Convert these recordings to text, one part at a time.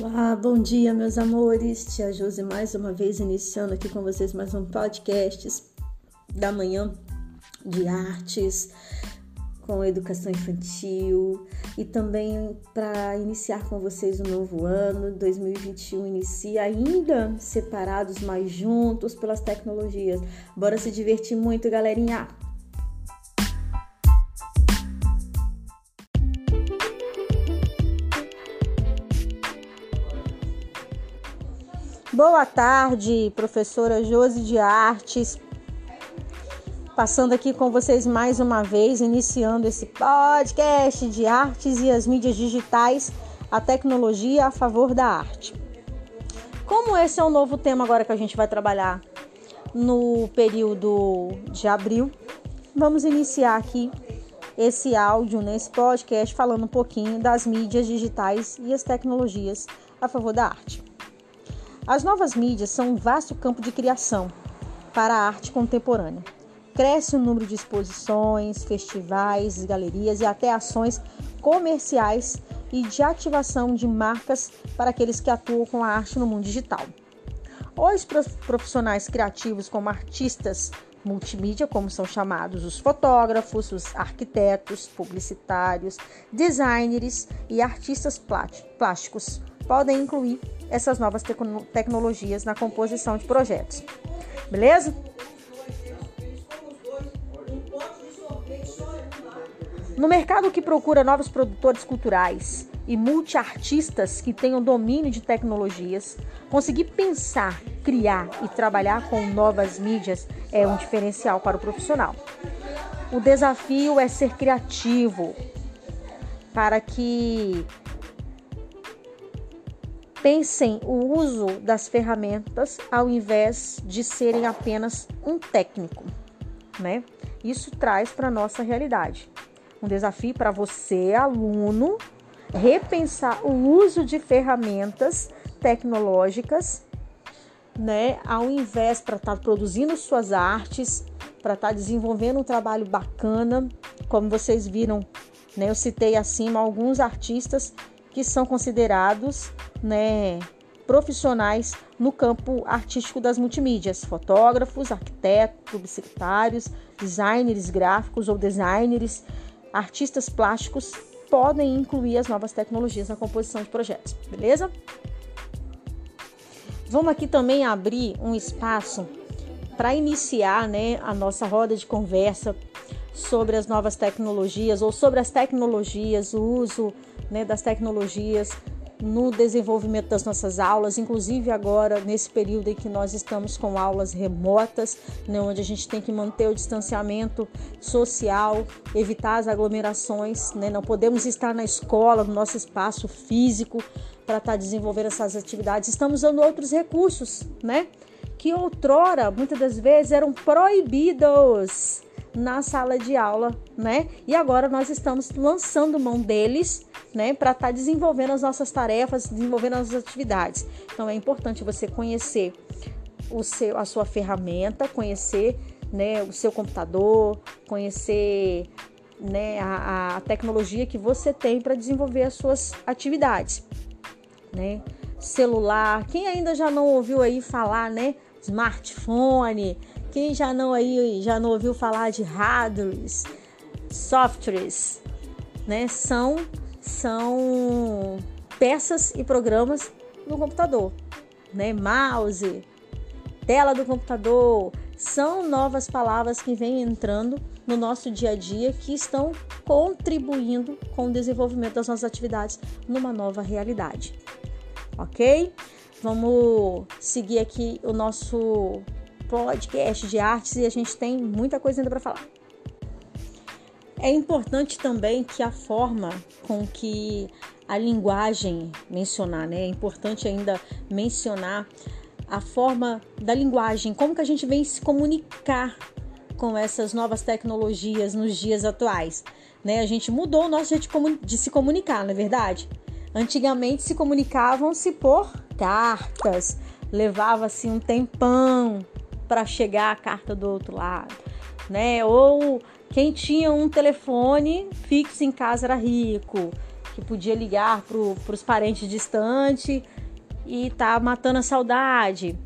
Olá, bom dia, meus amores. Tia Josi mais uma vez iniciando aqui com vocês mais um podcast da manhã de artes com educação infantil e também para iniciar com vocês o um novo ano 2021 inicia ainda separados, mas juntos pelas tecnologias. Bora se divertir muito, galerinha. Boa tarde, professora Josi de Artes. Passando aqui com vocês mais uma vez, iniciando esse podcast de artes e as mídias digitais, a tecnologia a favor da arte. Como esse é um novo tema agora que a gente vai trabalhar no período de abril, vamos iniciar aqui esse áudio nesse podcast falando um pouquinho das mídias digitais e as tecnologias a favor da arte. As novas mídias são um vasto campo de criação para a arte contemporânea. Cresce o número de exposições, festivais, galerias e até ações comerciais e de ativação de marcas para aqueles que atuam com a arte no mundo digital. Os profissionais criativos, como artistas multimídia, como são chamados os fotógrafos, os arquitetos, publicitários, designers e artistas plásticos, podem incluir essas novas tecnologias na composição de projetos. Beleza? No mercado que procura novos produtores culturais e multiartistas que tenham domínio de tecnologias, conseguir pensar, criar e trabalhar com novas mídias é um diferencial para o profissional. O desafio é ser criativo para que Pensem o uso das ferramentas ao invés de serem apenas um técnico, né? Isso traz para nossa realidade um desafio para você, aluno, repensar o uso de ferramentas tecnológicas, né? Ao invés para estar tá produzindo suas artes, para estar tá desenvolvendo um trabalho bacana, como vocês viram, né? Eu citei acima alguns artistas que são considerados né, profissionais no campo artístico das multimídias, fotógrafos, arquitetos, publicitários, designers gráficos ou designers, artistas plásticos podem incluir as novas tecnologias na composição de projetos, beleza? Vamos aqui também abrir um espaço para iniciar né, a nossa roda de conversa sobre as novas tecnologias ou sobre as tecnologias, o uso né, das tecnologias no desenvolvimento das nossas aulas, inclusive agora nesse período em que nós estamos com aulas remotas, né, onde a gente tem que manter o distanciamento social, evitar as aglomerações, né, não podemos estar na escola, no nosso espaço físico para estar tá desenvolvendo essas atividades. Estamos usando outros recursos, né, que outrora muitas das vezes eram proibidos na sala de aula, né? E agora nós estamos lançando mão deles, né, para estar tá desenvolvendo as nossas tarefas, desenvolvendo as atividades. Então é importante você conhecer o seu, a sua ferramenta, conhecer, né, o seu computador, conhecer, né, a, a tecnologia que você tem para desenvolver as suas atividades, né? Celular, quem ainda já não ouviu aí falar, né? Smartphone, quem já não aí já não ouviu falar de hardwares, softwares, né? São são peças e programas no computador, né? Mouse, tela do computador, são novas palavras que vêm entrando no nosso dia a dia que estão contribuindo com o desenvolvimento das nossas atividades numa nova realidade. OK? Vamos seguir aqui o nosso podcast de artes e a gente tem muita coisa ainda para falar. É importante também que a forma com que a linguagem mencionar, né? É importante ainda mencionar a forma da linguagem, como que a gente vem se comunicar com essas novas tecnologias nos dias atuais, né? A gente mudou o nosso jeito de se comunicar, não é verdade? Antigamente se comunicavam-se por cartas, levava-se um tempão para chegar a carta do outro lado, né? Ou quem tinha um telefone fixo em casa era rico. que podia ligar para os parentes distantes e tá matando a saudade,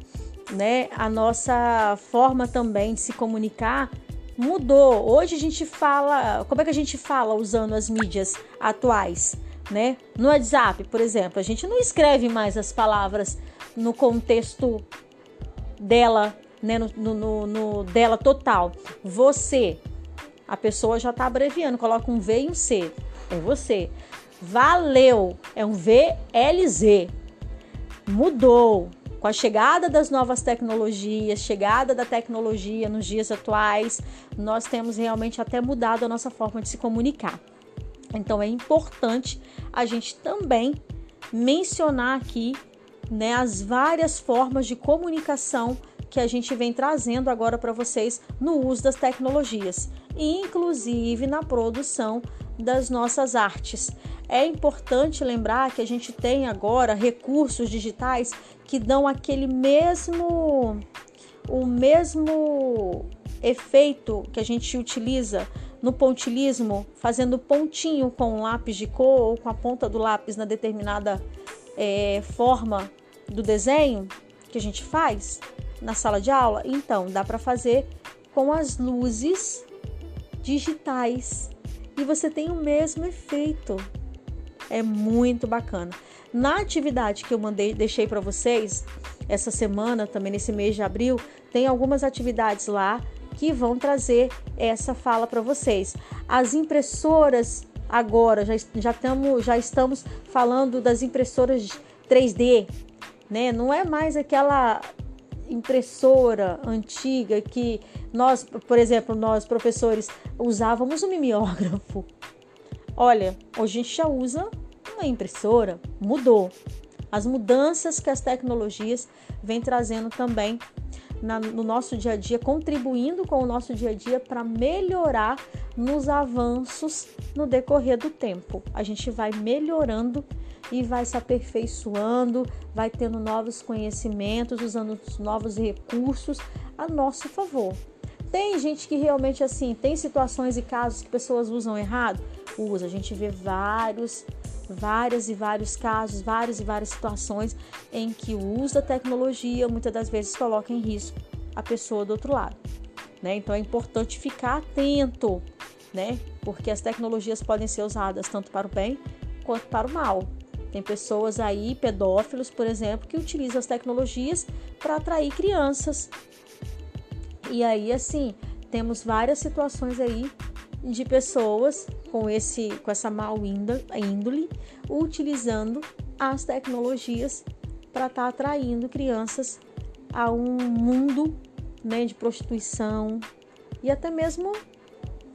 né? A nossa forma também de se comunicar mudou. Hoje a gente fala, como é que a gente fala usando as mídias atuais, né? No WhatsApp, por exemplo, a gente não escreve mais as palavras no contexto dela, né? No, no, no dela total. Você, a pessoa já está abreviando, coloca um V e um C. É você. Valeu, é um VLZ. Mudou com a chegada das novas tecnologias, chegada da tecnologia nos dias atuais, nós temos realmente até mudado a nossa forma de se comunicar. Então é importante a gente também mencionar aqui né, as várias formas de comunicação que a gente vem trazendo agora para vocês no uso das tecnologias, inclusive na produção das nossas artes. É importante lembrar que a gente tem agora recursos digitais que dão aquele mesmo o mesmo efeito que a gente utiliza no pontilismo, fazendo pontinho com um lápis de cor ou com a ponta do lápis na determinada é, forma do desenho que a gente faz na sala de aula. Então, dá para fazer com as luzes digitais e você tem o mesmo efeito. É muito bacana. Na atividade que eu mandei, deixei para vocês essa semana, também nesse mês de abril, tem algumas atividades lá que vão trazer essa fala para vocês. As impressoras agora já, já, tamo, já estamos falando das impressoras 3D, né? Não é mais aquela impressora antiga que nós, por exemplo, nós professores usávamos o mimeógrafo. Olha, hoje a gente já usa uma impressora, mudou. As mudanças que as tecnologias vêm trazendo também na, no nosso dia a dia, contribuindo com o nosso dia a dia para melhorar nos avanços no decorrer do tempo. A gente vai melhorando e vai se aperfeiçoando, vai tendo novos conhecimentos, usando os novos recursos a nosso favor. Tem gente que realmente assim, tem situações e casos que pessoas usam errado? Usa. A gente vê vários, várias e vários casos, várias e várias situações em que o uso da tecnologia muitas das vezes coloca em risco a pessoa do outro lado. Né? Então é importante ficar atento, né? Porque as tecnologias podem ser usadas tanto para o bem quanto para o mal. Tem pessoas aí, pedófilos, por exemplo, que utilizam as tecnologias para atrair crianças. E aí, assim, temos várias situações aí de pessoas com esse com essa mal índole utilizando as tecnologias para estar tá atraindo crianças a um mundo né, de prostituição e até mesmo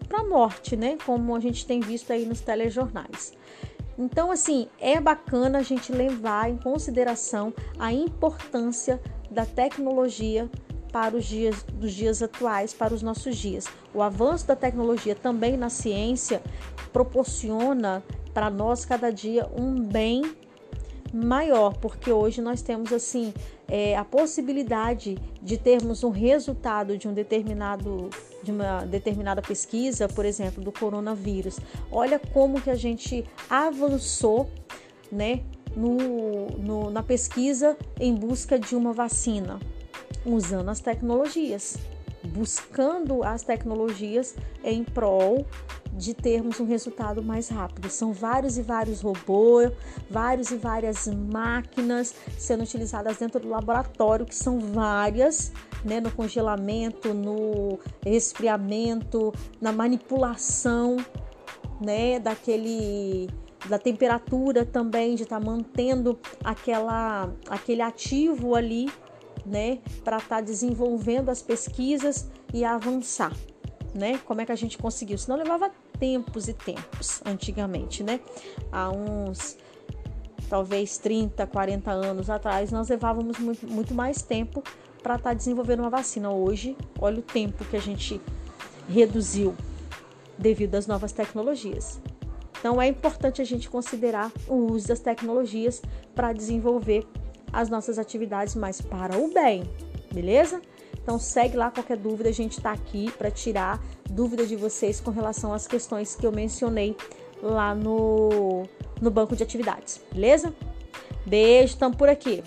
para morte, né, como a gente tem visto aí nos telejornais. Então, assim, é bacana a gente levar em consideração a importância da tecnologia para os dias dos dias atuais, para os nossos dias. O avanço da tecnologia também na ciência proporciona para nós cada dia um bem maior, porque hoje nós temos assim é, a possibilidade de termos um resultado de um determinado de uma determinada pesquisa, por exemplo, do coronavírus. Olha como que a gente avançou, né, no, no, na pesquisa em busca de uma vacina, usando as tecnologias, buscando as tecnologias em prol de termos um resultado mais rápido. São vários e vários robôs, vários e várias máquinas sendo utilizadas dentro do laboratório, que são várias, né, no congelamento, no resfriamento, na manipulação, né, daquele da temperatura também de estar tá mantendo aquela aquele ativo ali, né, para estar tá desenvolvendo as pesquisas e avançar né? Como é que a gente conseguiu? Senão levava tempos e tempos, antigamente, né? Há uns talvez 30, 40 anos atrás, nós levávamos muito, muito mais tempo para estar tá desenvolvendo uma vacina. Hoje, olha o tempo que a gente reduziu devido às novas tecnologias. Então é importante a gente considerar o uso das tecnologias para desenvolver as nossas atividades mais para o bem, beleza? Então segue lá qualquer dúvida, a gente está aqui para tirar dúvida de vocês com relação às questões que eu mencionei lá no, no banco de atividades, beleza? Beijo, estamos por aqui.